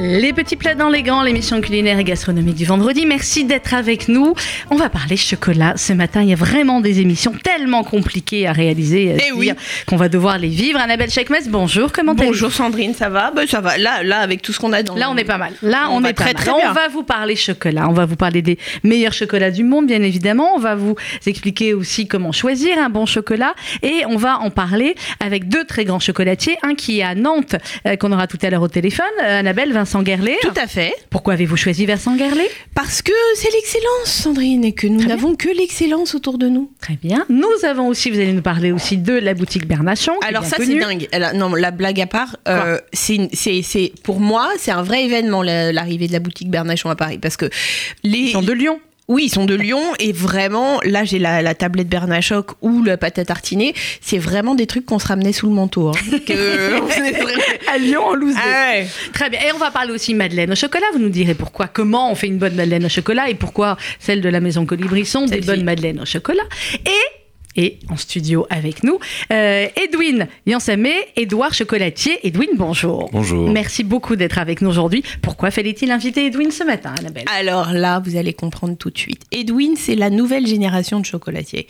Les petits plats dans les gants, l'émission culinaire et gastronomique du vendredi. Merci d'être avec nous. On va parler chocolat ce matin. Il y a vraiment des émissions tellement compliquées à réaliser à Eh oui. qu'on va devoir les vivre. Annabelle Chekmes, bonjour. Comment allez-vous Bonjour Sandrine, ça va? Ben, Ça va. Là, là, avec tout ce qu'on a dans Là, on est pas mal. Là, on, On est pas très, mal. très on bien. va vous parler chocolat. On va vous parler des meilleurs chocolats du monde, bien évidemment. On va vous expliquer aussi comment choisir un bon chocolat. Et on va en parler avec deux très grands chocolatiers. Un qui est à Nantes, euh, qu'on aura tout à l'heure au téléphone. Euh, Annabelle, Vincent Guerlet. Tout à fait. Pourquoi avez-vous choisi Vincent Guerlet Parce que c'est l'excellence, Sandrine, et que nous n'avons que l'excellence autour de nous. Très bien. Nous avons aussi, vous allez nous parler aussi de la boutique Bernachon. Alors ça, c'est dingue. Non, la blague à part, euh, c'est, pour moi, c'est un vrai événement, la- l'arrivée de la boutique Bernachon à Paris. Parce que les... Sont de Lyon. Oui, ils sont de Lyon et vraiment, là j'ai la, la tablette Bernachoc ou la pâte à tartiner, c'est vraiment des trucs qu'on se ramenait sous le manteau. hein. Que- on est vraiment- À Lyon, en loose. Ah ouais. Très bien. Et on va parler aussi madeleine au chocolat. Vous nous direz pourquoi, comment on fait une bonne madeleine au chocolat et pourquoi celles de la maison Colibri sont des bonnes madeleines au chocolat. Et et en studio avec nous, euh, Edwin Yansamé, Édouard Chocolatier. Edwin, bonjour. Bonjour. Merci beaucoup d'être avec nous aujourd'hui. Pourquoi fallait-il inviter Edwin ce matin, Annabelle? Alors là, vous allez comprendre tout de suite. Edwin, c'est la nouvelle génération de chocolatiers.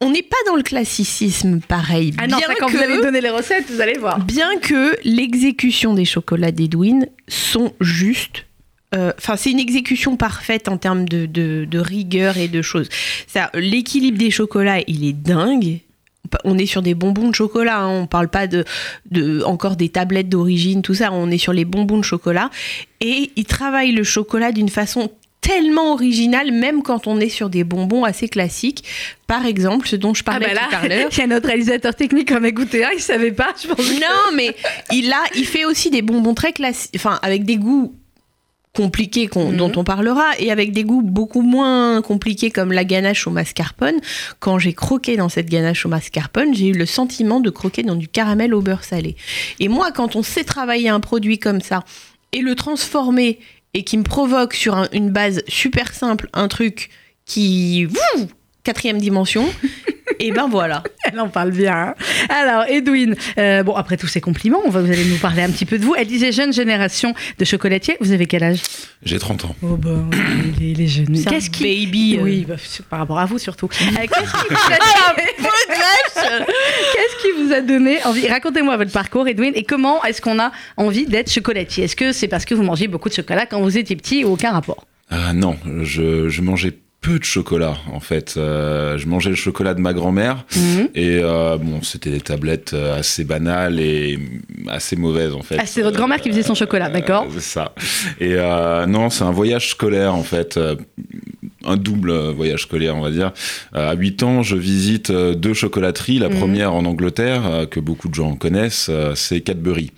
On n'est pas dans le classicisme pareil. Ah non, bien ça, quand que, vous allez donner les recettes, vous allez voir. bien que l'exécution des chocolats d'Edwin sont justes. Euh, Enfin, c'est une exécution parfaite en termes de, de- de rigueur et de choses. Ça, L'équilibre des chocolats, il est dingue. On est sur des bonbons de chocolat, hein. on parle pas de, de encore des tablettes d'origine, tout ça. On est sur les bonbons de chocolat et il travaille le chocolat d'une façon tellement originale, même quand on est sur des bonbons assez classiques. Par exemple, ce dont je Ah parlais bah tout à l'heure. il y a notre réalisateur technique qui en a goûté un, il savait pas, je pense. Non, mais il a, il fait aussi des bonbons très classiques, enfin avec des goûts compliqués Mhm. dont on parlera et avec des goûts beaucoup moins compliqués comme la ganache au mascarpone. Quand j'ai croqué dans cette ganache au mascarpone, j'ai eu le sentiment de croquer dans du caramel au beurre salé. Et moi, quand on sait travailler un produit comme ça et le transformer et qui me provoque sur un- une base super simple un truc qui quatrième dimension, et ben voilà. Elle en parle bien. hein. Alors, Edwin, euh, bon, après tous ces compliments, on va, vous allez nous parler un petit peu de vous. Elle disait jeune génération de chocolatiers. Vous avez quel âge? J'ai 30 ans. Oh, bah, les, les jeunes. C'est un Qu'est-ce qui. baby, euh. Oui, bah, par rapport à vous surtout. Euh, Qu'est-ce qui, vous a donné... Qu'est-ce qui vous a donné envie? Racontez-moi votre parcours, Edwin, et comment est-ce qu'on a envie d'être chocolatier? Est-ce que c'est parce que vous mangez beaucoup de chocolat quand vous étiez petit ou aucun rapport? Ah non, je, je mangeais peu de chocolat en fait. Euh, je mangeais le chocolat de ma grand-mère Mhm. et euh, bon, c'était des tablettes euh, assez banales et assez mauvaises en fait. Ah, c'est votre grand-mère qui faisait son chocolat, d'accord C'est ça. Et non, c'est un voyage scolaire en fait. un double voyage scolaire, on va dire. À 8 ans, je visite deux chocolateries. La Mhm. première en Angleterre, que beaucoup de gens connaissent, c'est Cadbury.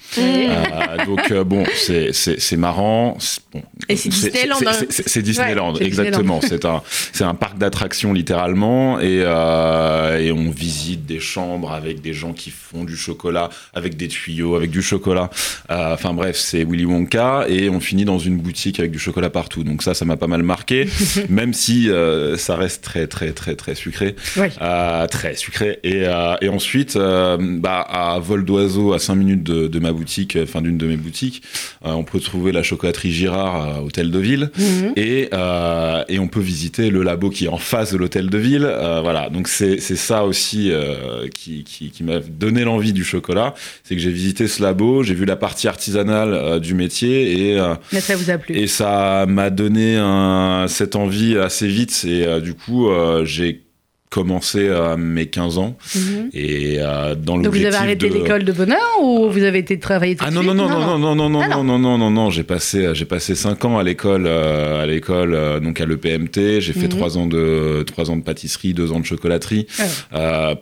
Donc bon, c'est marrant. Bon, Et c'est Disneyland, c'est- hein. c'est- Disneyland, Ouais, exactement. C'est un c'est un parc d'attractions littéralement et euh, et on visite des chambres avec des gens qui font du chocolat, avec des tuyaux, avec du chocolat. Euh, Enfin bref, c'est Willy Wonka et on finit dans une boutique avec du chocolat partout. Donc ça, ça m'a pas mal marqué, même si euh, ça reste très très très très sucré. Oui. Très sucré. Et, et ensuite, bah, à vol d'oiseau, à 5 minutes de, de ma boutique, enfin d'une de mes boutiques, on peut trouver la chocolaterie Girard à Hôtel de Ville. Mhm. Et, et on peut visiter le labo qui est en face de l'hôtel de ville. Euh, voilà, donc c'est c'est ça aussi euh, qui, qui, qui m'a donné l'envie du chocolat. C'est que j'ai visité ce labo, j'ai vu la partie artisanale euh, du métier et, Mais ça vous a plu et ça m'a donné un- cette envie assez vite. Et du coup, j'ai commencé à mes 15 ans. Mhm. et euh, dans Donc vous avez arrêté de... l'école de bonheur ou vous avez été travailler tout Ah de non suite non non non non non. non Ah non. non non non non j'ai passé j'ai passé cinq ans à l'école euh, à l'école euh, donc à l'EPMT j'ai fait Mhm. trois ans de trois ans de pâtisserie deux ans de chocolaterie. Ah euh,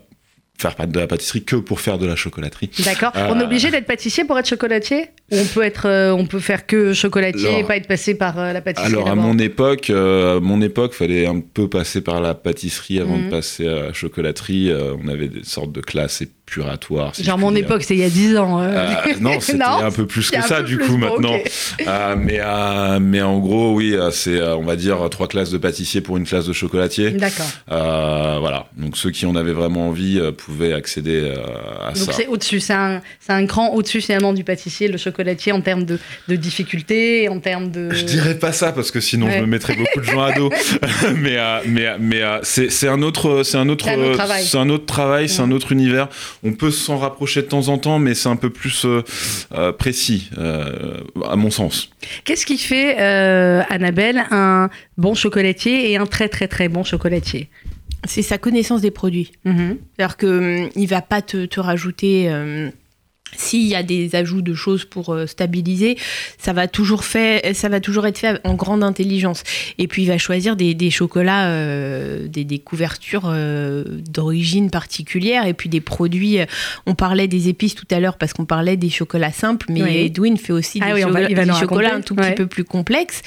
faire pas de la pâtisserie que pour faire de la chocolaterie D'accord. Euh, On est obligé d'être pâtissier pour être chocolatier Ou on peut être, euh, on peut faire que chocolatier Alors- et pas être passé par euh, la pâtisserie Alors à mon époque, à mon époque, fallait un peu passer par la pâtisserie avant Mhm. de passer à la chocolaterie. On avait des sortes de classes épuratoires. si Genre mon dire. époque, c'était il y a 10 ans. euh. Euh, non, c'était un peu plus c'est que ça du coup bon, maintenant. Euh, mais, mais en gros, oui, c'est on va dire trois classes de pâtissier pour une classe de chocolatier. D'accord. Voilà. Donc ceux qui en avaient vraiment envie pouvaient accéder à Donc ça. c'est au-dessus, c'est un, c'est un cran au-dessus finalement du pâtissier, le chocolatier. en termes de, de difficulté, en termes de. Je dirais pas ça parce que sinon Ouais. je me mettrais beaucoup de gens à dos. mais mais mais c'est c'est un autre c'est un autre C'est un autre travail. c'est un autre travail, c'est un autre univers. On peut s'en rapprocher de temps en temps, mais c'est un peu plus euh, euh, précis euh, à mon sens. Qu'est-ce qui fait, euh, Annabelle, un bon chocolatier et un très très très bon chocolatier? C'est sa connaissance des produits. Mhm. C'est-à-dire que hum, il va pas te, te rajouter. S'il y a des ajouts de choses pour euh, stabiliser, ça va toujours fait, ça va toujours être fait en grande intelligence. Et puis il va choisir des, des chocolats, euh, des, des couvertures euh, d'origine particulière, et puis des produits. euh, On parlait des épices tout à l'heure parce qu'on parlait des chocolats simples, mais Oui. Edwin fait aussi Ah des, oui, on va- chocolats- va des un tout petit Ouais. peu plus complexes.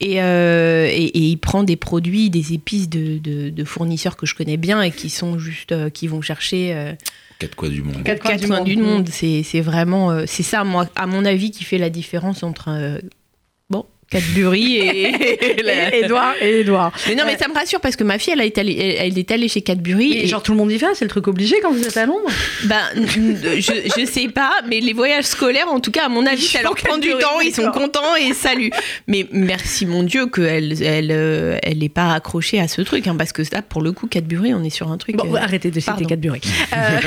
Et, euh, et, et il prend des produits, des épices de, de- de fournisseurs que je connais bien et qui sont juste, euh, qui vont chercher euh, Quatre coins du monde. Quatre coins quatre du coins monde. du monde. C'est c'est vraiment, euh, c'est ça, moi, à mon avis, qui fait la différence entre, euh, Cadbury et, et la- Et Edouard et Edouard. Mais non, mais ça me rassure parce que ma fille, elle, est allée, elle, elle est allée chez Cadbury. Et et- genre tout le monde y va, c'est le truc obligé quand vous êtes à Londres Ben, je, je sais pas, mais les voyages scolaires, en tout cas, à mon avis, Ils ça leur prend du temps, ils sont contents et salut. Mais merci mon Dieu qu'elle elle, euh, elle n'est pas accrochée à ce truc, hein, parce que là, pour le coup, Cadbury, on est sur un truc. Bon, euh, arrêtez de citer. Cadbury. Euh,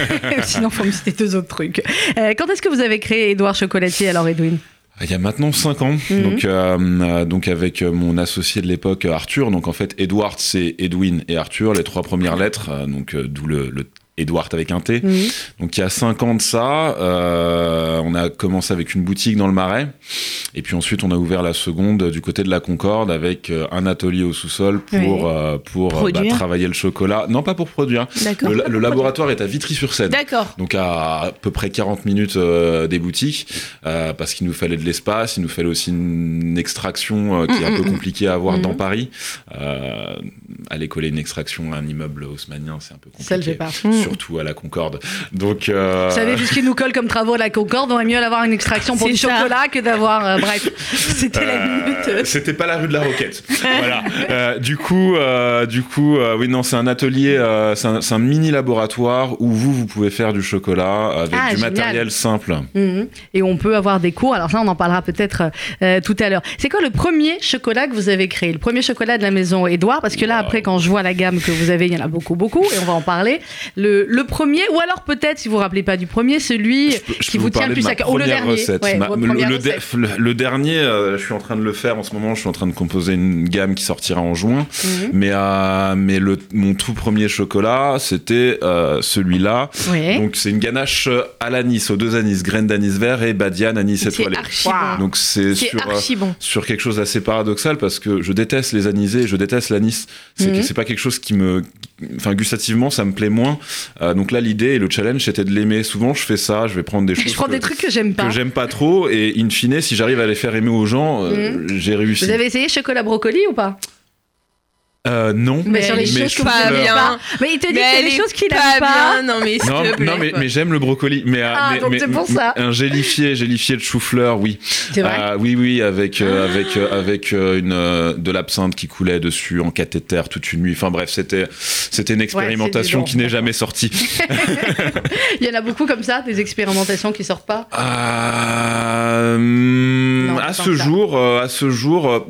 sinon, faut me citer deux autres trucs. Euh, quand est-ce que vous avez créé Edouard Chocolatier alors, Edwin? Il y a maintenant 5 ans, Mhm. donc, euh, euh, donc avec euh, mon associé de l'époque Arthur. Donc en fait, Edward c'est Edwin et Arthur, les trois premières lettres, euh, donc euh, d'où le, le Edward avec un T. Donc il y a 5 ans de ça, euh, on a commencé avec une boutique dans le Marais, et puis ensuite on a ouvert la seconde du côté de la Concorde avec euh, un atelier au sous-sol pour Oui. euh, pour bah, travailler le chocolat. Non, pas pour produire. Le, le laboratoire est à Vitry-sur-Seine. D'accord. Donc à à peu près 40 minutes euh, des boutiques, parce qu'il nous fallait de l'espace, il nous fallait aussi une extraction qui est un Mm, peu mm, compliquée à avoir Mm. dans Paris. Aller coller une extraction à un immeuble haussmanien, c'est un peu Ça le fait compliqué. pas. Surtout à la Concorde. Donc, euh, Vous savez, vu ce qui nous colle comme travaux à la Concorde, on va mieux d'avoir une extraction pour du ça. chocolat que d'avoir. euh, bref, c'était la euh, minute. C'était pas la rue de la Roquette. voilà. Euh, du coup, euh, du coup, euh, oui non, c'est un atelier, euh, c'est un, mini laboratoire où vous vous pouvez faire du chocolat avec Ah, du génial. matériel simple. Mhm. Et on peut avoir des cours. Alors ça, on en parlera peut-être euh, tout à l'heure. C'est quoi le premier chocolat que vous avez créé? Le premier chocolat de la maison Édouard? Parce que là, Wow. après, quand je vois la gamme que vous avez, il y en a beaucoup, beaucoup, et on va en parler. Le, le premier, ou alors peut-être, si vous vous rappelez pas du premier, celui Je peux- je qui vous tient le plus à cœur. Ou le dernier. Ouais, Ma- le, le dernier, euh, je suis en train de le faire en ce moment. Je suis en train de composer une gamme qui sortira en juin. Mhm. Mais, euh, mais le, mon tout premier chocolat, c'était euh, celui-là. Donc c'est une ganache à l'anis, aux deux anis, graines d'anis vert et badiane anis C'est étoilé. archi Wow. Donc c'est sur, euh, bon. sur quelque chose d'assez paradoxal parce que je déteste les anisés, je déteste l'anis. C'est c'est pas quelque chose qui me, enfin gustativement ça me plaît moins. Euh, donc là l'idée et le challenge c'était de l'aimer. Souvent je fais ça, je vais prendre des choses Je prends que, des trucs que j'aime pas. que j'aime pas trop et in fine si j'arrive à les faire aimer aux gens, euh, j'ai réussi. Vous avez essayé chocolat brocoli ou pas? Euh, non. Mais sur les mais choses que pas aimez bien. pas. Mais il te dit Mais qu'il y a elle des est choses qu'il pas aime pas. bien. Non, mais Non, plaît, non, mais, j'aime le brocoli. Mais, Ah, mais- donc mais- c'est pour ça. Un gélifié, gélifié de chou-fleur, oui. C'est vrai Euh, oui, oui, avec euh, avec euh, avec euh, une euh, de l'absinthe qui coulait dessus en cathéter toute une nuit. Enfin bref, c'était c'était une expérimentation qui n'est jamais sortie. Il y en a beaucoup comme ça, des expérimentations qui sortent pas. Euh, Non, à ce que jour, euh, à ce jour.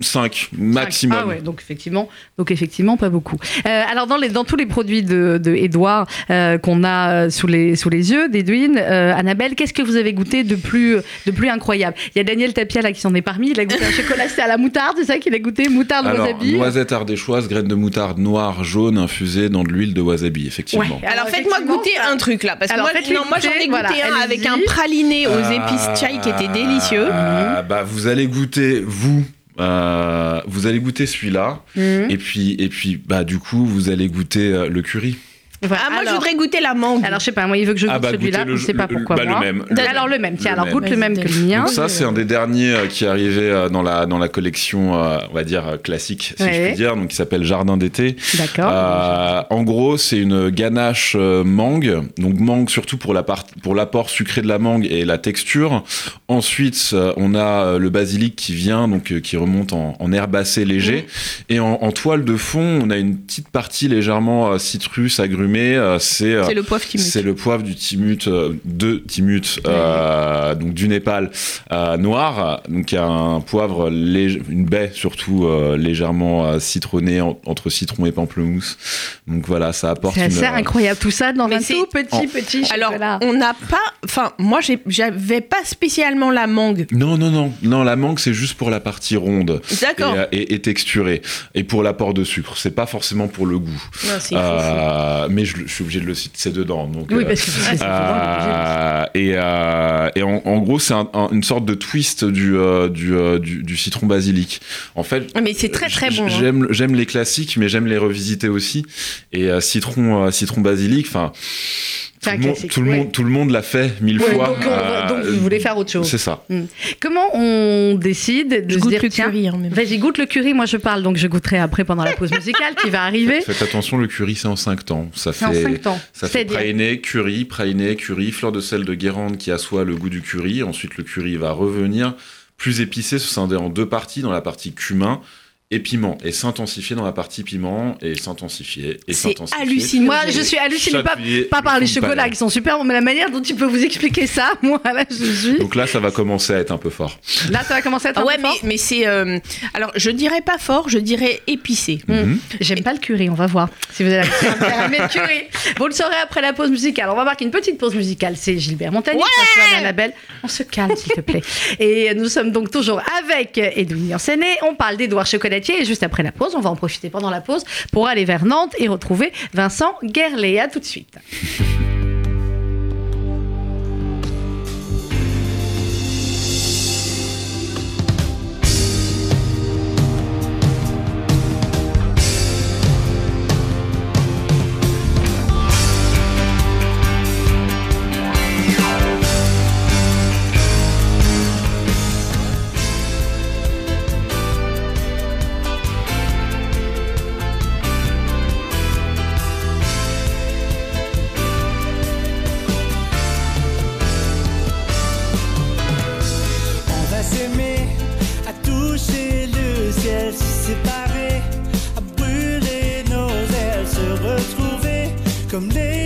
5 maximum. Ah ouais, donc effectivement, donc effectivement pas beaucoup. Euh, alors dans, les, dans tous les produits de, de Edouard euh, qu'on a euh, sous les, sous les yeux, d'Edwin, euh, Annabelle, qu'est-ce que vous avez goûté de plus, de plus incroyable? Il y a Daniel Tapia là qui s'en est parmi, il a goûté un chocolat c'est à la moutarde, c'est ça qu'il a goûté? Moutarde Alors, wasabi noisette ardéchoise, graines de moutarde noire, jaune, infusée dans de l'huile de wasabi, effectivement. Ouais. Alors Alors, faites-moi goûter un truc là, parce que Alors, moi, non, moi j'en ai goûté voilà, un avec un praliné aux Euh, épices chai qui était délicieux. bah, vous allez goûter, vous, euh, vous allez goûter celui-là. Mhm. Et puis, et puis bah, du coup, vous allez goûter euh, le curry. Voilà, Ah, moi je voudrais goûter la mangue. Alors je sais pas, moi il veut que je goûte Ah, bah, celui-là, je sais pas pourquoi bah, le même, le Alors même. le même, tiens, Le alors même. goûte le même que le mien. Donc ça, c'est un des derniers euh, qui est arrivé euh, dans la, dans la collection, euh, on va dire, classique, si je puis dire, donc qui s'appelle Jardin d'été. D'accord. Euh, en gros, c'est une ganache euh, mangue, donc mangue surtout pour la part, pour l'apport sucré de la mangue et la texture. Ensuite, euh, on a le basilic qui vient, donc euh, qui remonte en, en herbacé léger, et en, en toile de fond, on a une petite partie légèrement euh, citrus, agrumes euh, c'est euh, C'est le poivre Timut. c'est le poivre du Timut, euh, de Timut, euh, donc du Népal euh, noir, donc il y a un poivre, une baie surtout euh, légèrement citronnée en- entre citron et pamplemousse. Donc voilà, ça apporte C'est une. assez euh, incroyable tout ça dans un tout petit en- petit Alors, on n'a pas. Enfin, moi, j'avais pas spécialement la mangue. Non, non, non, non, la mangue c'est juste pour la partie ronde et, D'accord. et, et texturée et pour l'apport de sucre. C'est pas forcément pour le goût. Non, Euh, mais je, je suis obligé de le citer, c'est dedans. Donc, Oui, euh, parce que c'est Euh, et euh, et en, en gros, c'est un- un- une sorte de twist du, du, du, du citron basilic. En fait, fou. Mais c'est très très bon. hein. J'aime, j'aime les classiques, mais j'aime les revisiter aussi. Et citron, citron basilic, enfin. Tout, le monde- classique, tout le monde, tout le monde l'a fait mille Ouais, fois. donc, va- donc Euh, vous voulez faire autre chose. C'est ça. Comment on décide de Je se goûte dire le tiens, curry. hein, même. vas-y goûte le curry, moi je parle donc je goûterai après pendant la pause musicale qui va arriver. Faites attention, le curry, c'est en 5 temps. Ça C'est en fait, 5 temps. Ça fait praliné, curry, praliné, curry, fleur de sel de Guérande qui assoit le goût du curry. Ensuite, le curry va revenir plus épicé, se scinder en deux parties. Dans la partie cumin et piment. Et s'intensifier dans la partie piment et s'intensifier et C'est s'intensifier. hallucinant. Moi je suis hallucinée pas, par les chocolats palais. qui sont super bons, mais la manière dont tu peux vous expliquer ça, moi là je suis. Donc là, ça va commencer à être un peu fort. Là ça va commencer à être Ah un ouais, peu mais, fort. mais c'est. euh, alors, je dirais pas fort, je dirais épicé. Mm. Mhm. J'aime pas le curry, on va voir si vous avez le curry. Vous le saurez après la pause musicale. On va marquer une petite pause musicale. C'est Gilbert Montagnier, François Annabelle. On se calme, s'il te plaît. Et nous sommes donc toujours avec Edwin Yancené. On parle d'Edouard Et juste après la pause, on va en profiter pendant la pause pour aller vers Nantes et retrouver Vincent Guerlet. Tout de suite. comme les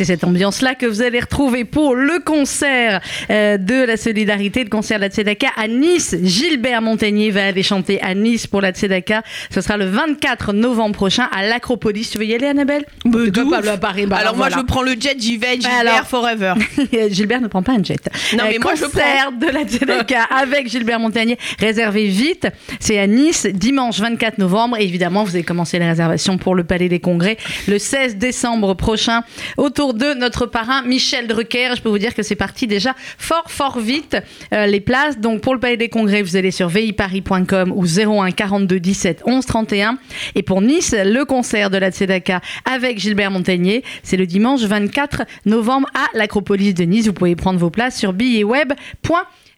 C'est cette ambiance-là que vous allez retrouver pour le concert euh, de la solidarité, le concert de la Tzedaka à Nice. Gilbert Montagnier va aller chanter à Nice pour la Tzedaka. Ce sera le 24 novembre prochain à l'Acropolis. Tu veux y aller, Annabelle? Bah, pas, bah, Paris, bah, Alors moi voilà. je prends le jet, j'y vais, Gilbert Alors- forever. Gilbert ne prend pas un jet. Non, mais Euh, moi, je concert de la Tzedaka avec Gilbert Montagnier. Réservez vite. C'est à Nice, dimanche 24 novembre. Et évidemment, vous avez commencé les réservations pour le Palais des Congrès le 16 décembre prochain autour de notre parrain Michel Drucker. Je peux vous dire que c'est parti déjà fort, fort vite. euh, les places. Donc, pour le Palais des Congrès, vous allez sur viparis.com ou 01 42 17 11 31. Et pour Nice, le concert de la Tzedaka avec Gilbert Montagnier, c'est le dimanche 24 novembre à l'Acropolis de Nice. Vous pouvez prendre vos places sur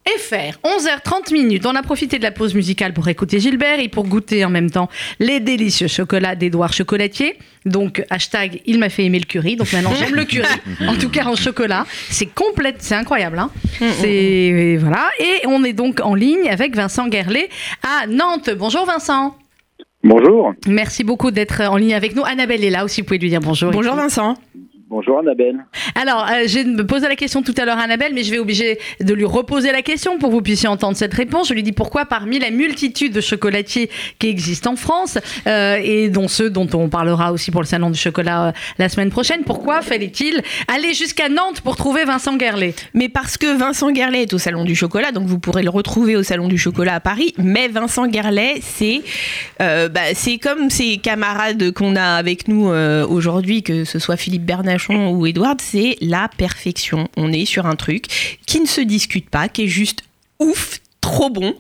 billetweb.fr. 11h30 minutes. On a profité de la pause musicale pour écouter Gilbert et pour goûter en même temps les délicieux chocolats d'Edouard Chocolatier. Donc, hashtag, il m'a fait aimer le curry. Donc maintenant, j'aime le curry. En tout cas, en chocolat. C'est complète, c'est incroyable. Hein c'est, voilà. Et on est donc en ligne avec Vincent Guerlet à Nantes. Bonjour Vincent. Bonjour. Merci beaucoup d'être en ligne avec nous. Annabelle est là aussi, vous pouvez lui dire bonjour. Bonjour Vincent. Bonjour Annabelle. Alors, euh, j'ai me posé la question tout à l'heure à Annabelle, mais je vais obliger de lui reposer la question pour que vous puissiez entendre cette réponse. Je lui dis pourquoi, parmi la multitude de chocolatiers qui existent en France, euh, et dont ceux dont on parlera aussi pour le Salon du chocolat euh, la semaine prochaine, pourquoi fallait-il aller jusqu'à Nantes pour trouver Vincent Guerlet? Mais parce que Vincent Guerlet est au Salon du Chocolat, donc vous pourrez le retrouver au Salon du Chocolat à Paris. Mais Vincent Guerlet, c'est euh, bah, c'est comme ces camarades qu'on a avec nous euh, aujourd'hui, que ce soit Philippe Ou Edouard, c'est la perfection. On est sur un truc qui ne se discute pas, qui est juste ouf trop bon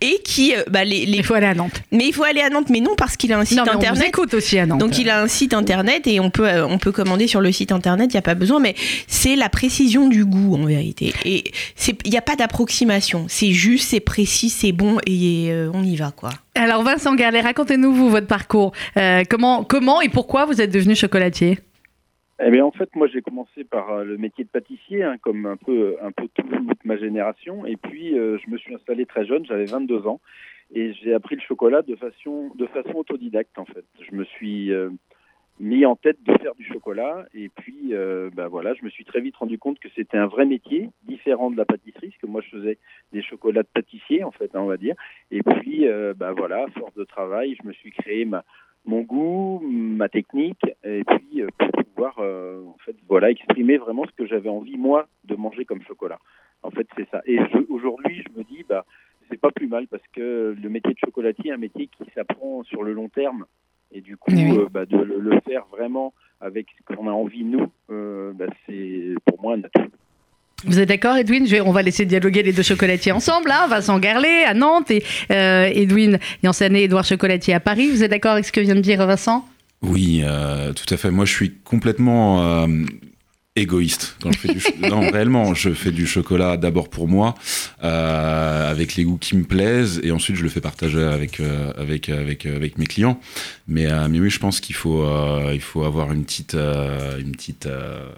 et qui euh, bah, les, les- Il faut aller à Nantes. mais il faut aller à Nantes mais non parce qu'il a un site non, mais on internet écoute aussi à Nantes. donc il a un site internet et on peut, euh, on peut commander sur le site internet, il n'y a pas besoin, mais c'est la précision du goût en vérité. Et c'est- il n'y a pas d'approximation, c'est juste, c'est précis, c'est bon et euh, on y va quoi. Alors, Vincent Guerlet, racontez-nous, vous, votre parcours. Euh, comment, comment et pourquoi vous êtes devenu chocolatier? Eh bien, en fait, moi, j'ai commencé par euh, le métier de pâtissier, hein, comme un peu, un peu toute ma génération. Et puis, euh, je me suis installé très jeune, j'avais 22 ans, et j'ai appris le chocolat de façon, de façon autodidacte, en fait. Je me suis euh, mis en tête de faire du chocolat, et puis, euh, bah, voilà, je me suis très vite rendu compte que c'était un vrai métier, différent de la pâtisserie, parce que moi, je faisais des chocolats de pâtissier, en fait, hein, on va dire. Et puis, bah, voilà, force de travail, je me suis créé ma mon goût, ma technique, et puis euh, pour pouvoir euh, en fait voilà exprimer vraiment ce que j'avais envie moi de manger comme chocolat. En fait c'est ça. Et je- aujourd'hui je me dis bah c'est pas plus mal parce que le métier de chocolatier est un métier qui s'apprend sur le long terme et du coup Oui, euh, bah, de le, le faire vraiment avec ce qu'on a envie nous, euh, bah, c'est pour moi un atout. Vous êtes d'accord, Edwin? On va laisser dialoguer les deux chocolatiers ensemble, là. Vincent Guerlet à Nantes et euh, Edwin Yansané, Edouard Chocolatier à Paris. Vous êtes d'accord avec ce que vient de dire Vincent? Oui, euh, tout à fait. Moi, je suis complètement euh, égoïste quand je fais du cho- non réellement je fais du chocolat d'abord pour moi euh, avec les goûts qui me plaisent et ensuite je le fais partager avec euh, avec avec avec mes clients mais euh, mais oui je pense qu'il faut euh, il faut avoir une petite euh, une petite euh,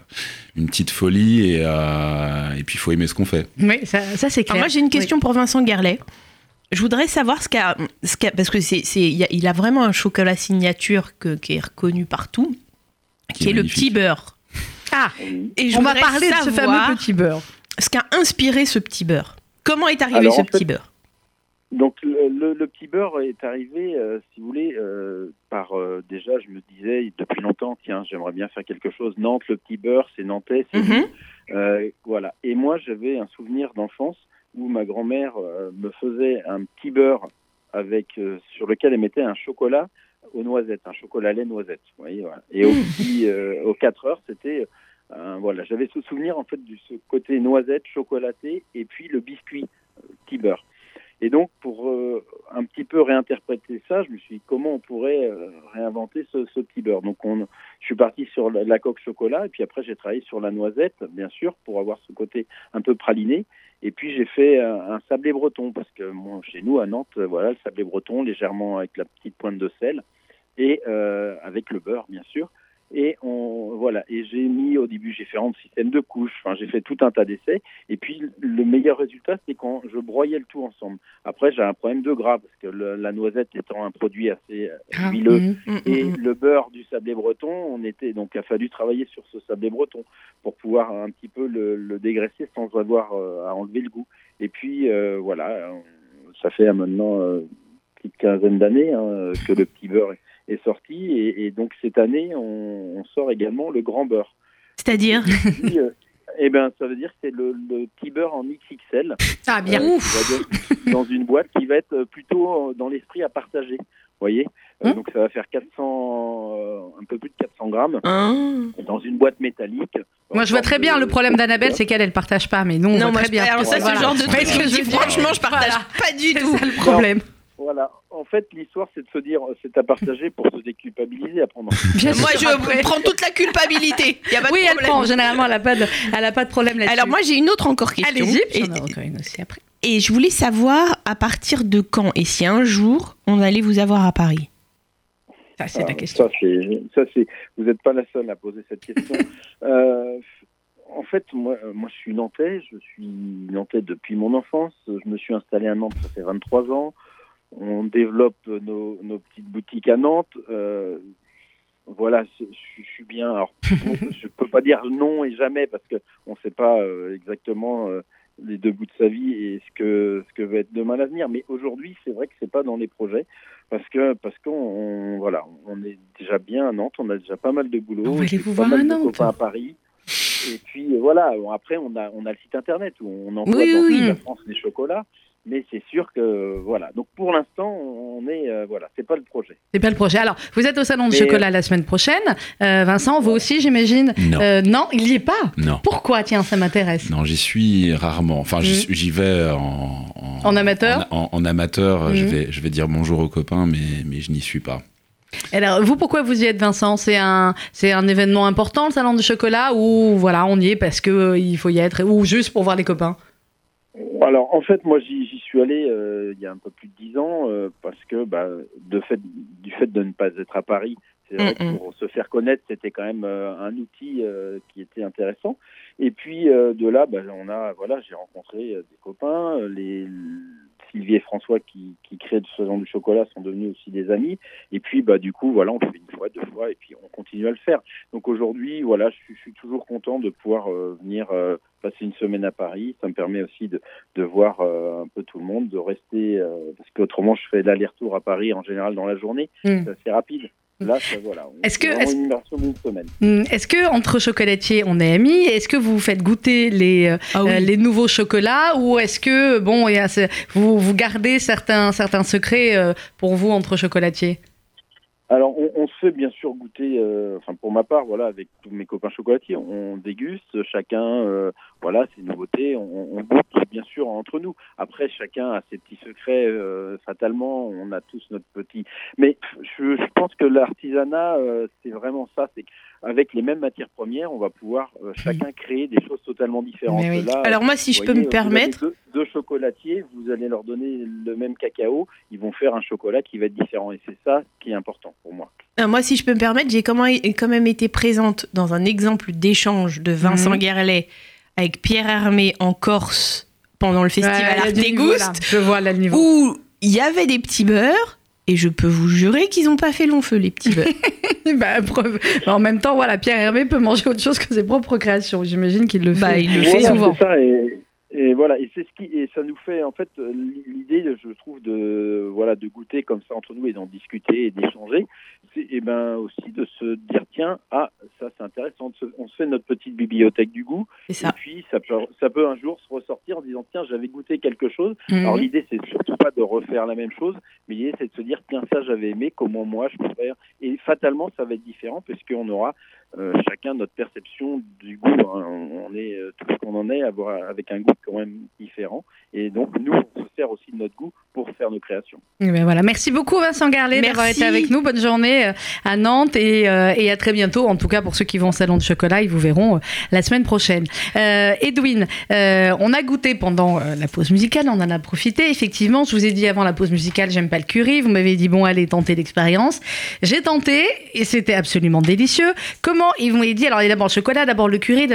une petite folie et euh, et puis il faut aimer ce qu'on fait Oui, ça, ça c'est Alors clair. moi j'ai une question pour Vincent Guerlet. Je voudrais savoir ce qu'a, ce qu'a- parce que c'est, c'est, il a, vraiment un chocolat signature que- qui est reconnu partout, qui, Qui est est, le petit beurre. Ah, Et je on va parler de ce fameux petit beurre. ce qu'a inspiré ce petit beurre. Comment est arrivé Alors, ce fait, petit beurre? Donc le, le- le petit beurre est arrivé, euh, si vous voulez, euh, par euh, déjà je me disais depuis longtemps, tiens, j'aimerais bien faire quelque chose. Nantes, le petit beurre, c'est nantais, c'est. Euh, voilà. Et moi, j'avais un souvenir d'enfance où ma grand-mère euh, me faisait un petit beurre avec euh, sur lequel elle mettait un chocolat aux noisettes, un chocolat lait noisette. Vous voyez, voilà. Et au petit, euh, aux 4 heures, c'était euh, voilà, j'avais ce souvenir en fait du ce côté noisette, chocolaté, et puis le biscuit, euh, petit beurre. Et donc, pour euh, un petit peu réinterpréter ça, je me suis dit comment on pourrait euh, réinventer ce, ce petit beurre. Donc, on, je suis parti sur la, la coque chocolat, et puis après, j'ai travaillé sur la noisette, bien sûr, pour avoir ce côté un peu praliné. Et puis, j'ai fait un, un sablé breton, parce que moi, chez nous, à Nantes, euh, voilà, le sablé breton, légèrement avec la petite pointe de sel, et euh, avec le beurre, bien sûr. Et on, voilà. Et j'ai mis au début, j'ai fait rendre système de couches. Enfin, j'ai fait tout un tas d'essais. Et puis le meilleur résultat, c'est quand je broyais le tout ensemble. Après, j'ai un problème de gras parce que le- la noisette étant un produit assez euh, Ah, huileux. Mm, Et mm, mm. le beurre du sablé breton, on était donc il a fallu travailler sur ce sablé breton pour pouvoir un petit peu le, le dégraisser sans avoir euh, à enlever le goût. Et puis euh, voilà, ça fait maintenant euh, une petite quinzaine d'années hein, que le petit beurre est, est sorti et, et donc cette année on, on sort également le grand beurre. C'est-à-dire euh, eh ben ça veut dire que c'est le, le petit beurre en XXL Ah bien. euh, dans une boîte qui va être plutôt euh, dans l'esprit à partager. Vous voyez Euh, Hum. Donc ça va faire 400, euh, un peu plus de 400 grammes Hein dans une boîte métallique. Moi, je vois très bien le problème d'Annabelle, c'est qu'elle, elle partage pas, mais nous, on Non, voit moi, très je- bien. alors ça, c'est Voilà. le genre de truc ce que je dis, franchement, je partage Voilà. pas du C'est tout. ça le problème. Voilà. En fait, l'histoire, c'est de se dire, euh, c'est à partager pour se déculpabiliser après. Bien Moi, je après. prends toute la culpabilité. Y a pas de Oui, elle prend. Généralement, elle n'a pas, de, elle a pas de problème là-dessus. Alors moi j'ai une autre encore question. allez-y. puis Et, en encore une aussi après. et je voulais savoir à partir de quand et si un jour on allait vous avoir à Paris? Ça, c'est la Ah, question. Ça, c'est, ça, c'est, vous n'êtes pas la seule à poser cette question. Euh, en fait, moi, euh, moi, je suis nantais. Je suis nantais depuis mon enfance. Je me suis installé à Nantes, ça fait 23 ans. On développe nos, nos petites boutiques à Nantes. Euh, voilà, je, je suis bien. Alors, je peux pas dire non et jamais parce que on ne sait pas euh, exactement euh, les deux bouts de sa vie et ce que ce que va être demain l'avenir. Mais aujourd'hui, c'est vrai que c'est pas dans les projets parce que parce qu'on on- voilà, on est déjà bien à Nantes, on a déjà pas mal de boulot. On va aller vous pas voir mal à Nantes. à Paris. Et puis voilà, bon, après on a on a le site internet où on envoie Oui, dans oui. la France les chocolats. Mais c'est sûr que voilà. Donc pour l'instant, on est euh, voilà, c'est pas le projet. C'est pas le projet. Alors, vous êtes au salon Mais, chocolat la semaine prochaine. Euh, Vincent, vous aussi, j'imagine. Non. Euh, non, il y est pas. Non. Pourquoi Tiens, ça m'intéresse. Non, j'y suis rarement. Enfin, j'y j'y vais en, En amateur En, en- en amateur, je, Mhm. vais, je vais dire bonjour aux copains, mais, mais je n'y suis pas. Alors, vous, pourquoi vous y êtes, Vincent? C'est un, c'est un événement important, le salon du chocolat, ou voilà, on y est parce que euh, il faut y être, ou juste pour voir les copains? Alors en fait, moi j'y suis allé euh, il y a un peu plus de dix ans euh, parce que bah, de fait, du fait de ne pas être à Paris, c'est vrai que pour se faire connaître, c'était quand même euh, un outil euh, qui était intéressant. Et puis euh, de là, bah, on a voilà, j'ai rencontré euh, des copains, les Sylvie et François qui, qui créent ce salon du chocolat sont devenus aussi des amis. Et puis bah du coup voilà, on fait une fois, deux fois, et puis on continue à le faire. Donc aujourd'hui, voilà, je suis, je suis toujours content de pouvoir euh, venir euh, passer une semaine à Paris. Ça me permet aussi de, de voir euh, un peu tout le monde, de rester, euh, parce qu'autrement je fais l'aller-retour à Paris en général dans la journée. Mm. C'est assez rapide. Là, ça, voilà. on- Est-ce que- c'est vraiment est-ce- une immersion d'une semaine. Est-ce que entre chocolatiers, on est amis? Est-ce que vous vous faites goûter les, euh, Ah oui. euh, les nouveaux chocolats? Ou est-ce que bon, il y a vous, vous gardez certains, certains secrets euh, pour vous entre chocolatiers? Alors, on, on se fait bien sûr goûter, euh, enfin pour ma part, voilà, avec tous mes copains chocolatiers, on déguste, chacun, euh, voilà, ses nouveautés, on, on goûte bien sûr entre nous. Après, chacun a ses petits secrets, euh, fatalement, on a tous notre petit. Mais je, je pense que l'artisanat, euh, c'est vraiment ça, c'est qu'avec les mêmes matières premières, on va pouvoir euh, chacun créer des choses totalement différentes. Mais oui. Là, Alors moi, si je peux me permettre, Deux, deux chocolatiers, vous allez leur donner le même cacao, ils vont faire un chocolat qui va être différent. Et c'est ça qui est important pour moi. moi, si je peux me permettre, j'ai quand même été présente dans un exemple d'échange de Vincent. Guerlet avec Pierre Hermé en Corse pendant le festival Ouais, il y a du niveau, là. Artégoust, Je vois là le niveau. où il y avait des petits beurres. Et je peux vous jurer qu'ils n'ont pas fait long feu, les petits beurres. Bah, preuve. Mais en même temps, voilà, Pierre Hermé peut manger autre chose que ses propres créations. J'imagine qu'il le fait. Bah, il le fait fait souvent. Ça, et, et voilà, et c'est ce qui, et ça nous fait en fait euh, l'idée, je trouve, de voilà, de goûter comme ça entre nous et d'en discuter et d'échanger. C'est et ben aussi de se dire tiens, ah ça c'est intéressant. on se fait notre petite bibliothèque du goût, et ça. puis ça peut, ça peut un jour se ressortir en disant tiens j'avais goûté quelque chose. Mhm. Alors l'idée c'est surtout pas de refaire la même chose, mais l'idée c'est de se dire tiens ça j'avais aimé, comment moi je peux faire? Et fatalement ça va être différent parce qu'on aura euh, chacun notre perception du goût. hein. On, on est euh, tout ce qu'on en est avoir avec un goût quand même différents. Et donc, nous, on se sert aussi de notre goût pour faire nos créations. Et ben voilà. Merci beaucoup, Vincent Garlet, d'avoir Merci. été avec nous. Bonne journée à Nantes et, euh, et à très bientôt. En tout cas, pour ceux qui vont au Salon de Chocolat, ils vous verront euh, la semaine prochaine. Euh, Edwin, on a goûté pendant la pause musicale, on en a profité. Effectivement, je vous ai dit avant la pause musicale, j'aime pas le curry. Vous m'avez dit, bon, allez, tenter l'expérience. J'ai tenté et c'était absolument délicieux. Comment ils m'ont dit, alors d'abord le chocolat, d'abord le curry,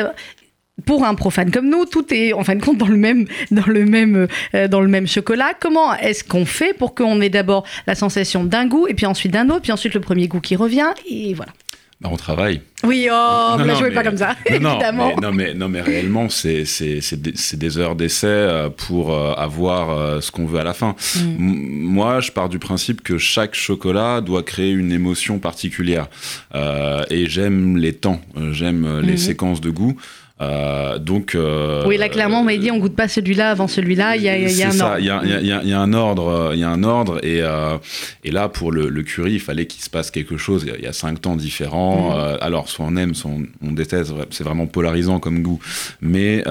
pour un profane comme nous, tout est en fin de compte dans le même, dans le même, euh, dans le même chocolat. Comment est-ce qu'on fait pour qu'on ait d'abord la sensation d'un goût et puis ensuite d'un autre, puis ensuite le premier goût qui revient et voilà. Bah, on travaille. Oui, oh, vous la jouez mais- pas comme ça, Non, évidemment. mais, non, mais, non, mais réellement, c'est c'est- c'est des, des heures d'essai euh, pour euh, avoir ce qu'on veut à la fin. Mm. Moi, je pars du principe que chaque chocolat doit créer une émotion particulière. Euh, et j'aime les temps, j'aime les Mhm. séquences de goût. Euh, donc, euh, Oui, là clairement, on m'a dit on goûte pas celui-là avant celui-là. Il y a, y un ça, ordre. Il y a, il y a- il y a- il y a un ordre, euh, il y a un ordre, et, euh, et là pour le, le curry, il fallait qu'il se passe quelque chose. Il y a- cinq temps différents. Euh, alors soit on aime, soit on, on déteste. C'est vraiment polarisant comme goût, mais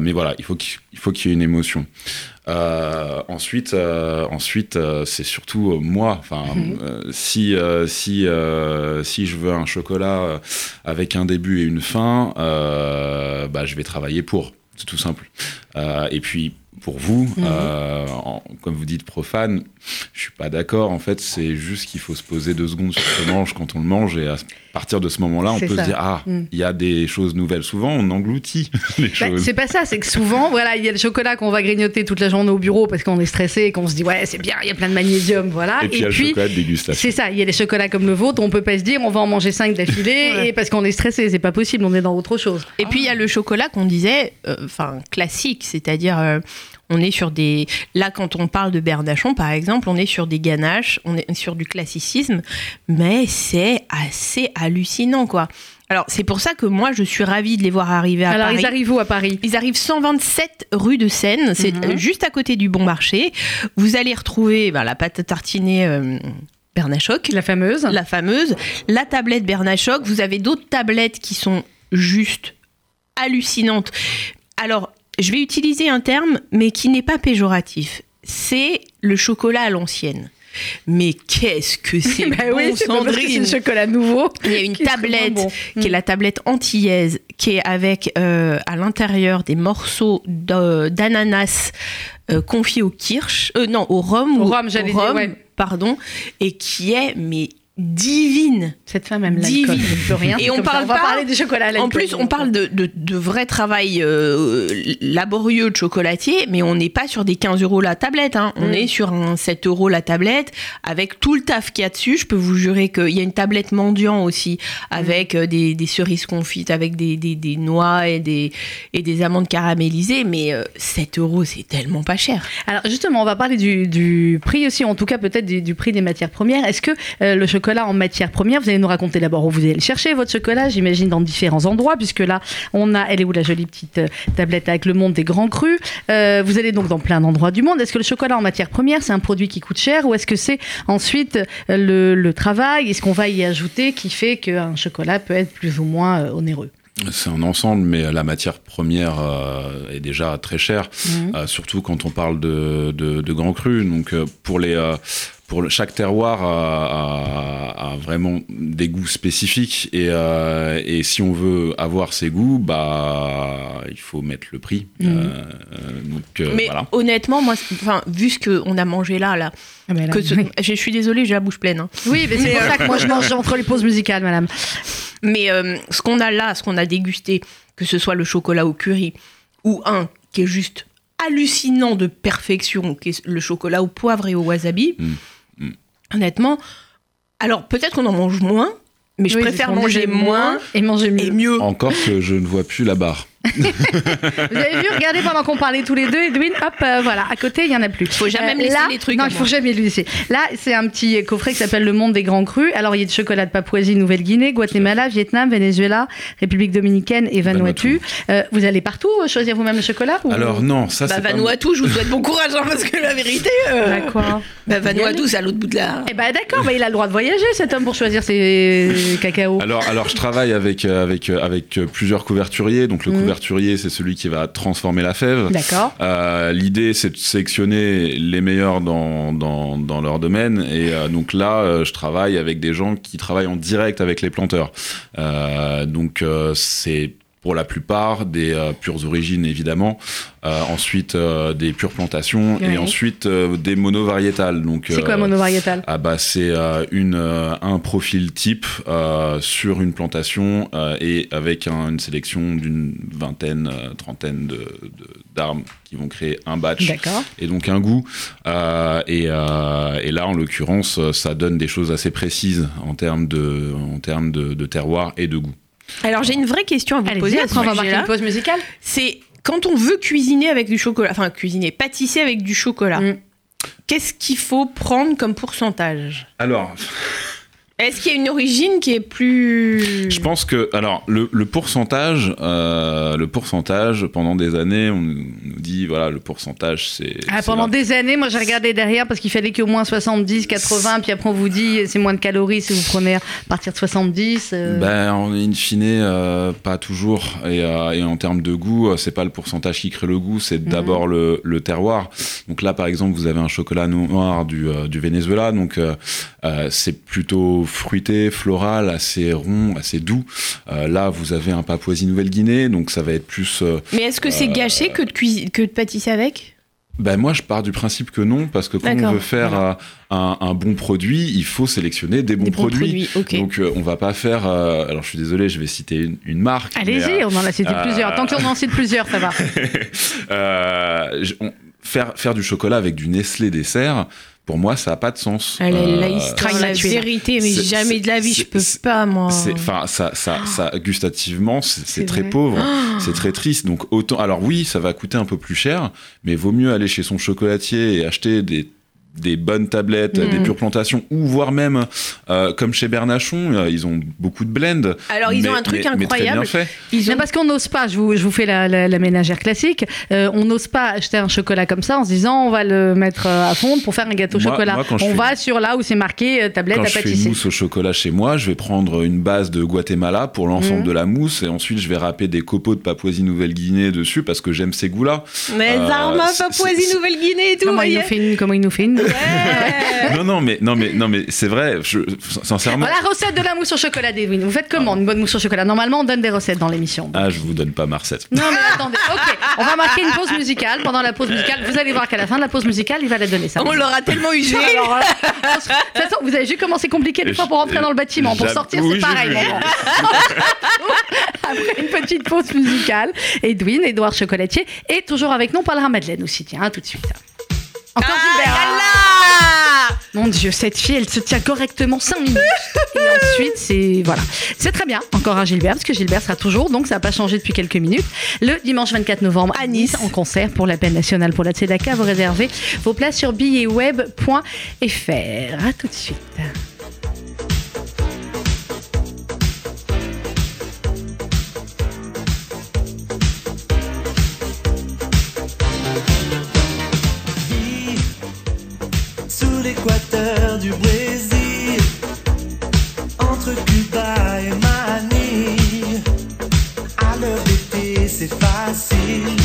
mais voilà, il faut qu'il faut qu'il y ait une émotion. Euh, ensuite, euh, ensuite, euh, c'est surtout euh, moi. Enfin, euh, si euh, si euh, si je veux un chocolat avec un début et une fin, euh, bah je vais travailler pour. C'est tout simple. Euh, et puis pour vous, Mhm. euh, en- comme vous dites profane, je suis pas d'accord. En fait, c'est juste qu'il faut se poser deux secondes sur ce mange quand on le mange, et à partir de ce moment-là, on peut ça. se dire ah, Mhm. il y a des choses nouvelles. Souvent, on engloutit les Bah, choses. c'est pas ça, c'est que souvent, voilà, il y a le chocolat qu'on va grignoter toute la journée au bureau parce qu'on est stressé et qu'on se dit ouais c'est bien, il y a plein de magnésium, voilà. et puis, il y a le chocolat de dégustation. C'est ça, il y a des chocolats comme le vôtre, on peut pas se dire on va en manger 5 d'affilée Ouais. et parce qu'on est stressé, c'est pas possible, on est dans autre chose. Et puis il y a le chocolat qu'on disait, euh, enfin classique, c'est-à-dire euh, on est sur des. Là, quand on parle de Bernachon, par exemple, on est sur des ganaches, on est sur du classicisme, mais c'est assez hallucinant, quoi. Alors c'est pour ça que moi je suis ravie de les voir arriver à Alors Paris. ils arrivent où à Paris? Ils arrivent 127 rue de Seine, c'est Mhm. juste à côté du Bon Marché. Vous allez retrouver ben, la pâte à tartiner euh, Bernachoc, La fameuse. la fameuse, la tablette Bernachoc. Vous avez d'autres tablettes qui sont juste hallucinantes. Alors, je vais utiliser un terme, mais qui n'est pas péjoratif. C'est le chocolat à l'ancienne. Mais qu'est-ce que c'est Bah bon, oui, Sandrine le chocolat nouveau. il y a une tablette bon. qui est la tablette antillaise, qui est avec euh, à l'intérieur des morceaux d'ananas euh, confiés au kirsch, euh, non au rhum, Au ou- rhum, j'allais dire, rhum, ouais. pardon, et qui est mais divine. Cette femme aime Divine. l'alcool, rien. Et on ça. parle on va pas- parler du chocolat à. En plus, on parle de, de, de vrai travail euh, laborieux de chocolatier, mais on n'est pas sur des 15 euros la tablette. hein. On Mm. est sur un 7 euros la tablette, avec tout le taf qu'il y a dessus. Je peux vous jurer qu'il y a une tablette mendiant aussi, avec euh, des, des cerises confites, avec des, des, des noix et des, et des amandes caramélisées. Mais euh, 7 euros, c'est tellement pas cher. Alors justement, on va parler du, du prix aussi, en tout cas peut-être du, du prix des matières premières. Est-ce que euh, le chocolat en matières premières, vous allez nous raconter d'abord où vous allez le chercher, votre chocolat, j'imagine dans différents endroits, puisque là, on a, elle est où la jolie petite euh, tablette avec le monde des grands crus. Euh, vous allez donc dans plein d'endroits du monde. Est-ce que le chocolat en matières premières, c'est un produit qui coûte cher, ou est-ce que c'est ensuite euh, le, le travail, est-ce qu'on va y ajouter qui fait qu'un chocolat peut être plus ou moins onéreux? C'est un ensemble, mais la matière première euh, est déjà très chère, euh, surtout quand on parle de, de, de grands crus. Donc euh, pour les pour le- chaque terroir a, a- a vraiment des goûts spécifiques et, euh, et si on veut avoir ces goûts, bah il faut mettre le prix. Mhm. Euh, euh, donc euh, mais voilà. honnêtement, moi, enfin, vu ce qu'on a mangé là, là, Ah, mais là, que ce- oui. je suis désolée, j'ai la bouche pleine. hein. Oui, mais c'est pour ça que moi je mange entre les pauses musicales, madame. Mais euh, ce qu'on a là, ce qu'on a dégusté, que ce soit le chocolat au curry ou un qui est juste hallucinant de perfection, qui est le chocolat au poivre et au wasabi, Mm. Honnêtement, alors peut-être qu'on en mange moins, mais je Oui, préfère manger moins et manger mieux. et mieux. Encore que je ne vois plus la barre. Vous avez vu, regardez pendant qu'on parlait tous les deux, Edwin, hop, euh, voilà, à côté, il y en a plus. Faut jamais me laisser là, les trucs Non, il faut moi. jamais le laisser. Là, c'est un petit coffret qui s'appelle Le Monde des Grands Crus. Alors, il y a du chocolat de Papouasie, Nouvelle-Guinée, Guatemala, Vietnam, Venezuela, République Dominicaine et Vanuatu. Euh, vous allez partout euh, choisir vous-même le chocolat ou- Alors non, ça Bah, c'est pas Vanuatu, je vous souhaite bon courage, hein, parce que la vérité, euh, D'accord. bah, Vanuatu, c'est à l'autre bout de la... Eh ben d'accord, bah, il a le droit de voyager cet homme pour choisir ses cacao. Alors, alors je travaille avec, euh, avec, euh, avec euh, plusieurs couverturiers. Donc, le Mhm. C'est celui qui va transformer la fève. D'accord. Euh, L'idée, c'est de sélectionner les meilleurs dans, dans, dans leur domaine. Et euh, donc là, euh, je travaille avec des gens qui travaillent en direct avec les planteurs. Donc c'est pour la plupart des euh, pures origines, évidemment. Euh, ensuite, euh, des pures plantations. Ouais. Et ensuite, euh, des monovariétales. Donc, C'est quoi euh, monovariétal ah bah c'est euh, une euh, un profil type euh, sur une plantation euh, et avec un- une sélection d'une vingtaine trentaine de de- d'armes qui vont créer un batch D'accord. et donc un goût Euh, et, euh, et là en l'occurrence ça donne des choses assez précises en termes de en termes de, de terroir et de goût Alors j'ai une vraie question à vous poser après on va marquer une pause musicale. C'est quand on veut cuisiner avec du chocolat, enfin cuisiner, pâtisser avec du chocolat. Mm. Qu'est-ce qu'il faut prendre comme pourcentage? Alors Est-ce qu'il y a une origine qui est plus Je pense que alors le, le pourcentage, euh, le pourcentage pendant des années, on nous dit voilà le pourcentage c'est. Ah, pendant des années, moi j'ai regardé derrière parce qu'il fallait qu'au moins 70, 80, puis après on vous dit c'est moins de calories si vous prenez à partir de 70. euh. Ben, en in fine, euh, pas toujours. Et, euh, et en termes de goût, c'est pas le pourcentage qui crée le goût, c'est Mhm. d'abord le, le terroir. Donc là, par exemple, vous avez un chocolat noir du, euh, du Venezuela, donc euh, euh, c'est plutôt fruité, floral, assez rond, assez doux. Euh, là, vous avez un Papouasie-Nouvelle-Guinée, donc ça va être plus. euh, Mais est-ce que c'est gâché que de, que de pâtisser avec? Ben moi, je pars du principe que non, parce que quand on veut faire euh, un, un bon produit, il faut sélectionner des bons Des bons produits. Donc euh, on va pas faire. euh, alors je suis désolé, je vais citer une, une marque. Allez-y, euh, on en a cité euh, plusieurs. Tant qu'on en cite plusieurs, ça va. euh, on- faire faire du chocolat avec du Nestlé dessert, pour moi, ça a pas de sens. Elle est Euh, la vérité, mais jamais de la vie, je peux pas, moi. c'est enfin ça ça ça gustativement c'est très vrai. pauvre Ah. c'est très triste donc autant alors oui ça va coûter un peu plus cher mais vaut mieux aller chez son chocolatier et acheter des des bonnes tablettes, Mm. des pures plantations, ou voire même, euh, comme chez Bernachon, euh, ils ont beaucoup de blends. Alors, ils ont un truc mais- mais très incroyable. bien fait. Ils Mais ont parce qu'on n'ose pas, je vous, je vous fais la, la- la ménagère classique, euh, on n'ose pas acheter un chocolat comme ça en se disant on va le mettre à fondre pour faire un gâteau au Moi- chocolat. moi, quand je on fais- va sur là où c'est marqué euh, tablette Quand à je fais mousse au chocolat chez moi, je vais prendre une base de Guatemala pour l'ensemble Mhm. de la mousse et ensuite je vais râper des copeaux de Papouasie-Nouvelle-Guinée dessus parce que j'aime ces goûts-là. Mais Euh, Zarma, c'est- Papouasie, c'est- Nouvelle-Guinée et tout, Comment il, nous fait une, comment il nous fait une Ouais. non, non, mais, non, mais, non, mais c'est vrai, je, sincèrement. La recette de la mousse au chocolat d'Edwin. Vous faites comment une bonne mousse au chocolat? Normalement, on donne des recettes dans l'émission. Ah, je vous donne pas ma recette. Non mais attendez, ok, on va marquer une pause musicale. Pendant la pause musicale, vous allez voir qu'à la fin de la pause musicale, il va la donner ça. On l'aura tellement usé. Alors, euh, de toute façon, vous avez vu comment c'est compliqué des fois pour rentrer dans le bâtiment. Pour sortir, oui, c'est pareil. Après une petite pause musicale, Edwin, Edouard Chocolatier, et toujours avec nous, on parlera Madeleine aussi. Tiens, tout de suite. Encore Ah, Mon Dieu, cette fille, elle se tient correctement 5 minutes. Et ensuite, c'est. Voilà. C'est très bien. Encore un Gilbert, parce que Gilbert sera toujours, donc ça n'a pas changé depuis quelques minutes. Le dimanche 24 novembre à Nice, en concert pour l'appel national pour la Tzedaka. Vous réservez vos places sur billettsweb.fr. À tout de suite. Du Brésil, entre Cuba et Manille. À l'heure d'été, c'est facile.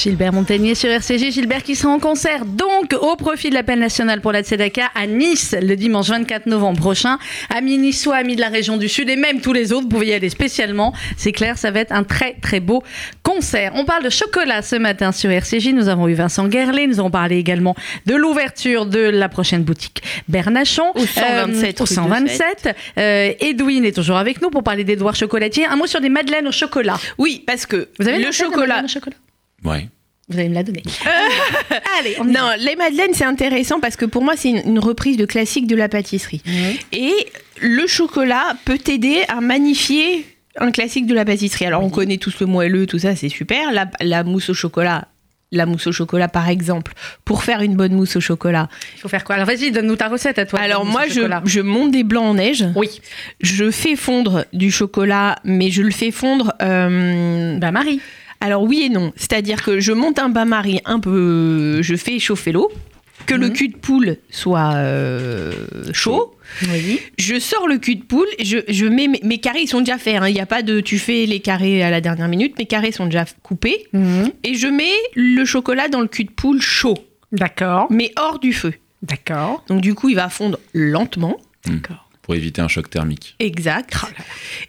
Gilbert Montagnier sur RCG, Gilbert qui sera en concert donc au profit de l'appel national pour la Tzedaka à Nice le dimanche 24 novembre prochain. Amis niçois, amis de la région du Sud et même tous les autres, vous pouvez y aller spécialement. C'est clair, ça va être un très très beau concert. On parle de chocolat ce matin sur RCJ. Nous avons eu Vincent Guerlet, nous avons parlé également de l'ouverture de la prochaine boutique Bernachon Au 127 au rue de 127. Euh, Edwin est toujours avec nous pour parler d'Edouard Chocolatier. Un mot sur des madeleines au chocolat. Oui, parce que Vous avez le au chocolat? Ouais. Vous allez me la donner. Allez, on Non, les madeleines, c'est intéressant parce que pour moi, c'est une, une reprise de classique de la pâtisserie. Et le chocolat peut t'aider à magnifier un classique de la pâtisserie. Alors, on connaît tous le moelleux, tout ça, c'est super. La, la mousse au chocolat, la mousse au chocolat, par exemple, pour faire une bonne mousse au chocolat. Il faut faire quoi? Alors vas-y, donne-nous ta recette à toi. Alors, moi, je monte des blancs en neige. Oui. Je fais fondre du chocolat, mais je le fais fondre. euh, Bah Marie. Alors oui et non, c'est-à-dire que je monte un bain-marie un peu, je fais chauffer l'eau, que le Mhm. cul de poule soit euh, chaud. Oui. Je sors le cul de poule, je, je mets mes, mes carrés, ils sont déjà faits. hein. Il n'y a pas de tu fais les carrés à la dernière minute, mes carrés sont déjà coupés. Et je mets le chocolat dans le cul de poule chaud, D'accord. mais hors du feu. D'accord. Donc du coup, il va fondre lentement. D'accord. Pour éviter un choc thermique. Exact.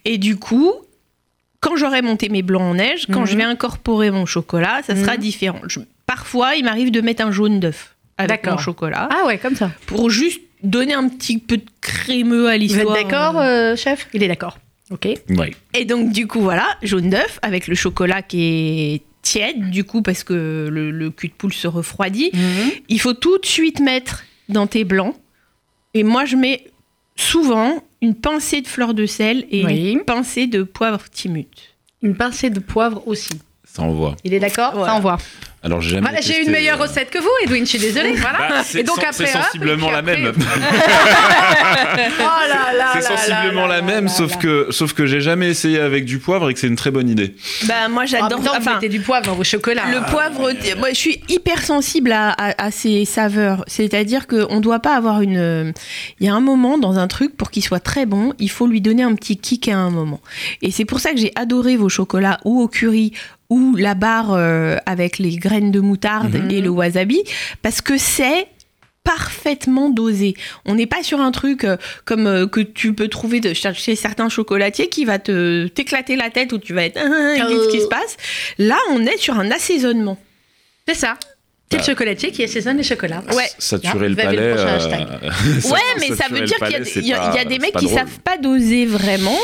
Et du coup, quand j'aurai monté mes blancs en neige, quand Mhm. je vais incorporer mon chocolat, ça sera Mhm. différent. Je- parfois, il m'arrive de mettre un jaune d'œuf avec mon chocolat Ah ouais, comme ça. pour juste donner un petit peu de crémeux à Vous l'histoire. êtes d'accord, euh, chef? Il est d'accord. Ok. Ouais. Et donc, du coup, voilà, jaune d'œuf avec le chocolat qui est tiède, du coup, parce que le, le cul de poule se refroidit. Il faut tout de suite mettre dans tes blancs. Et moi, je mets souvent une pincée de fleur de sel et Oui. une pincée de poivre timut. Une pincée de poivre aussi. Ça envoie. Il est d'accord? Voilà. Ça envoie. Alors j'ai jamais Voilà, j'ai testé, une meilleure euh, recette que vous, Edwin. Je suis désolée. Voilà. bah, Et donc après, c'est sensiblement la après- même. Oh là là c'est là sensiblement la même, sauf que sauf que j'ai jamais essayé avec du poivre et que c'est une très bonne idée. Bah, moi, En j'adore. vous enfin, mettez du poivre dans vos chocolats. le poivre, moi, je suis hyper sensible à, à- à ces saveurs. C'est-à-dire qu'on ne doit pas avoir une. Il y a un moment dans un truc, pour qu'il soit très bon, il faut lui donner un petit kick à un moment. Et c'est pour ça que j'ai adoré vos chocolats ou au curry ou la barre euh, avec les graines de moutarde Mhm. et le wasabi, parce que c'est parfaitement dosé. On n'est pas sur un truc euh, comme euh, que tu peux trouver de, chez certains chocolatiers qui va te t'éclater la tête où tu vas être Ah, ah, qu'est-ce qui se passe Là, on est sur un assaisonnement. C'est ça. C'est le Bah. chocolatier qui assaisonne les chocolats. Ouais. Saturer Là, le palais. le euh, Ouais, mais ça veut dire qu'il y a, y y des mecs qui drôle. savent pas doser vraiment.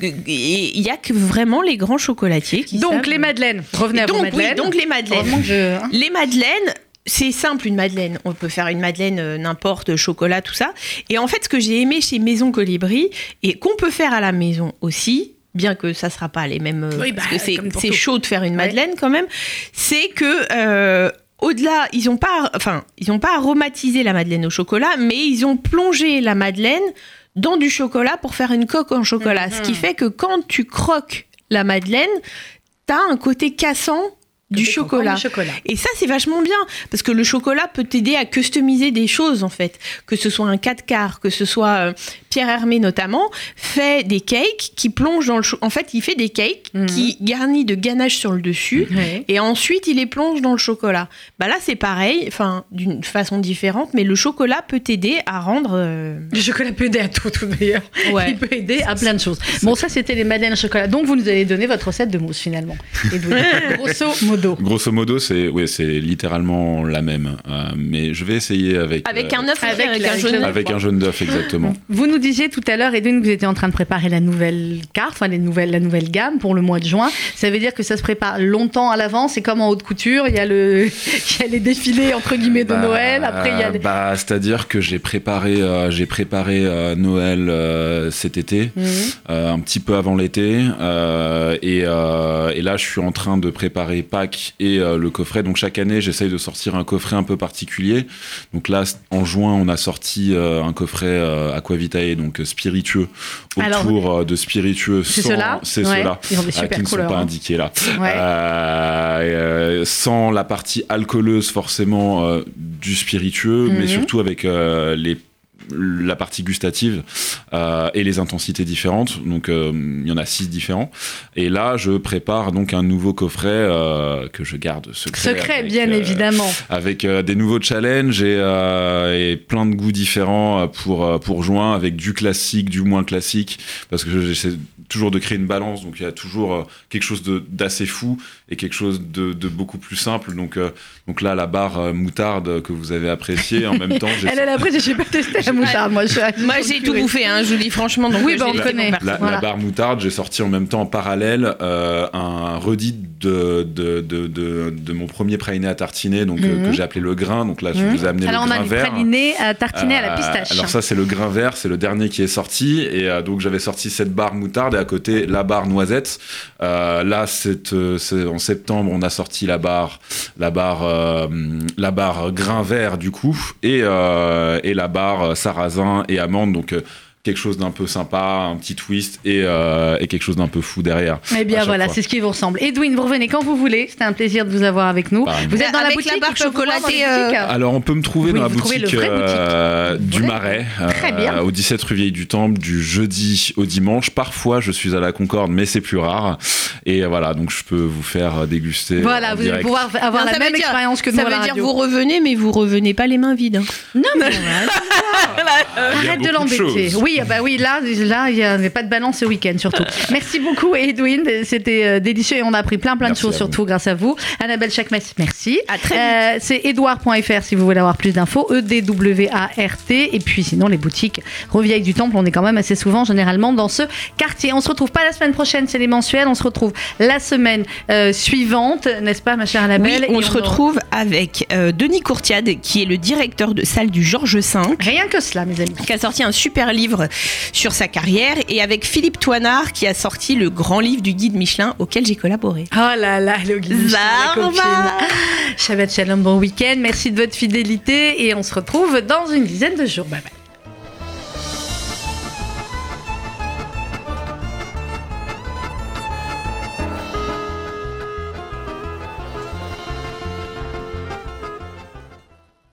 Il y a que vraiment les grands chocolatiers qui Donc savent. les madeleines. Revenez à vos donc, oui, madeleines. donc les madeleines. Je- hein. Les madeleines, c'est simple une madeleine. On peut faire une madeleine euh, n'importe, chocolat, tout ça. Et en fait, ce que j'ai aimé chez Maison Colibri, et qu'on peut faire à la maison aussi, bien que ça sera pas les mêmes... euh, Oui, parce bah, que c'est chaud de faire une Ouais. madeleine quand même, c'est que... euh, au-delà, ils n'ont pas, enfin, ils ont pas aromatisé la madeleine au chocolat, mais ils ont plongé la madeleine dans du chocolat pour faire une coque en chocolat. Ce qui fait que quand tu croques la madeleine, t'as un côté cassant du chocolat. Et ça, c'est vachement bien, parce que le chocolat peut t'aider à customiser des choses, en fait. Que ce soit un 4 quarts, que ce soit euh, Pierre Hermé notamment, fait des cakes qui plongent dans le chocolat. En fait, il fait des cakes Mhm. qui garnit de ganache sur le dessus. Et ensuite, il les plonge dans le chocolat. Bah là, c'est pareil, enfin, d'une façon différente, mais le chocolat peut t'aider à rendre. euh, Le chocolat peut aider à tout, tout d'ailleurs. Ouais. Il peut aider à plein de choses. Bon, ça, c'était les madeleines au chocolat. Donc, vous nous avez donné votre recette de mousse, finalement. Et donc, grosso modo. Grosso modo, c'est ouais, c'est littéralement la même. Euh, mais je vais essayer avec Avec euh, un œuf, avec un jaune d'œuf. avec un jaune d'œuf exactement. Vous nous disiez tout à l'heure, Edwin, que vous étiez en train de préparer la nouvelle carte, enfin les nouvelles, la nouvelle gamme pour le mois de juin. Ça veut dire que ça se prépare longtemps à l'avance. C'est comme en haute couture. Il y a, le, il y a les défilés, entre guillemets, de Bah, Noël. Après, il y a les... bah, c'est-à-dire que j'ai préparé, euh, j'ai préparé euh, Noël euh, cet été, Mhm. euh, un petit peu avant l'été, euh, et, euh, et là je suis en train de préparer Pâques et euh, le coffret. Donc chaque année j'essaye de sortir un coffret un peu particulier. Donc là en juin on a sorti euh, un coffret euh, Aquavitae, donc spiritueux, autour de spiritueux. C'est ceux-là C'est Ouais. ceux-là. Ils ont des super qui ne sont couleurs. pas hein. indiqués là. Ouais. Sans la partie alcooleuse forcément du spiritueux, Mhm. mais surtout avec les la partie gustative euh, et les intensités différentes. Donc euh, il y en a six différents. Et là, je prépare donc un nouveau coffret euh, que je garde secret. Secret, avec, bien évidemment. avec des nouveaux challenges et, et plein de goûts différents pour, pour juin, avec du classique, du moins classique, parce que j'essaie toujours de créer une balance, donc il y a toujours quelque chose de- d'assez fou et quelque chose de, de beaucoup plus simple. Donc, euh, donc là, la barre euh, moutarde que vous avez appréciée, en même temps, Elle, elle a pris, j'ai pas testé la moutarde, moi. j'ai tout bouffé, hein, je vous dis franchement. Donc Oui, euh, bah, on laissé connaît. La, Voilà. la barre moutarde, j'ai sorti en même temps en parallèle euh, un redit de, de, de, de, de mon premier praliné à tartiner, donc euh, Mhm. que j'ai appelé le grain. Donc là, je Mhm. vous ai amené Alors, on le a grain vert. praliné à tartiner à la pistache. alors ça c'est le grain vert, c'est le dernier qui est sorti et euh, donc j'avais sorti cette barre moutarde et à côté la barre noisette. Euh, là c'est euh, c'est en septembre on a sorti la barre la barre euh, la barre grain vert du coup et euh, et la barre sarrasin et amande. Donc euh, quelque chose d'un peu sympa, un petit twist et, euh, et quelque chose d'un peu fou derrière. Eh bien voilà, c'est ce qui vous ressemble. Edwin, vous revenez quand vous voulez. C'était un plaisir de vous avoir avec nous. Pareil. Vous êtes dans la boutique la barre chocolatée, euh, Alors on peut me trouver Oui, dans la boutique, euh, boutique. du Ouais. Marais, Très bien. au 17 rue Vieille du Temple, du jeudi au dimanche. Parfois je suis à la Concorde, mais c'est plus rare. Et voilà, donc je peux vous faire déguster. Voilà, en vous allez pouvoir avoir Non, la même dire- expérience que nous Ça à la veut dire radio. vous revenez, mais vous revenez pas les mains vides. hein. Non, mais arrête de l'embêter. choses. Oui, ah bah oui, là, là, il n'y avait pas de balance ce week-end surtout. Merci beaucoup, Edwin. C'était euh, délicieux et on a appris plein, plein Merci de choses surtout grâce à vous. Annabelle Chakmes, merci. À très Euh, C'est edouard.fr si vous voulez avoir plus d'infos. E E-D-W-A-R-T. Et puis sinon, les boutiques Revieille du Temple, on est quand même assez souvent, généralement, dans ce quartier. On se retrouve pas la semaine prochaine, c'est les mensuels. On se retrouve la semaine euh, suivante, n'est-ce pas, ma chère Annabelle? Oui, on Et se aura- retrouve avec euh, Denis Courtiade, qui est le directeur de salle du Georges V, Rien que cela, mes amis. qui a sorti un super livre sur sa carrière, et avec Philippe Toinard, qui a sorti le grand livre du guide Michelin auquel j'ai collaboré. Oh là là, le guide Michelin. Shabbat shalom, bon week-end. Merci de votre fidélité et on se retrouve dans une dizaine de jours. Bye bye.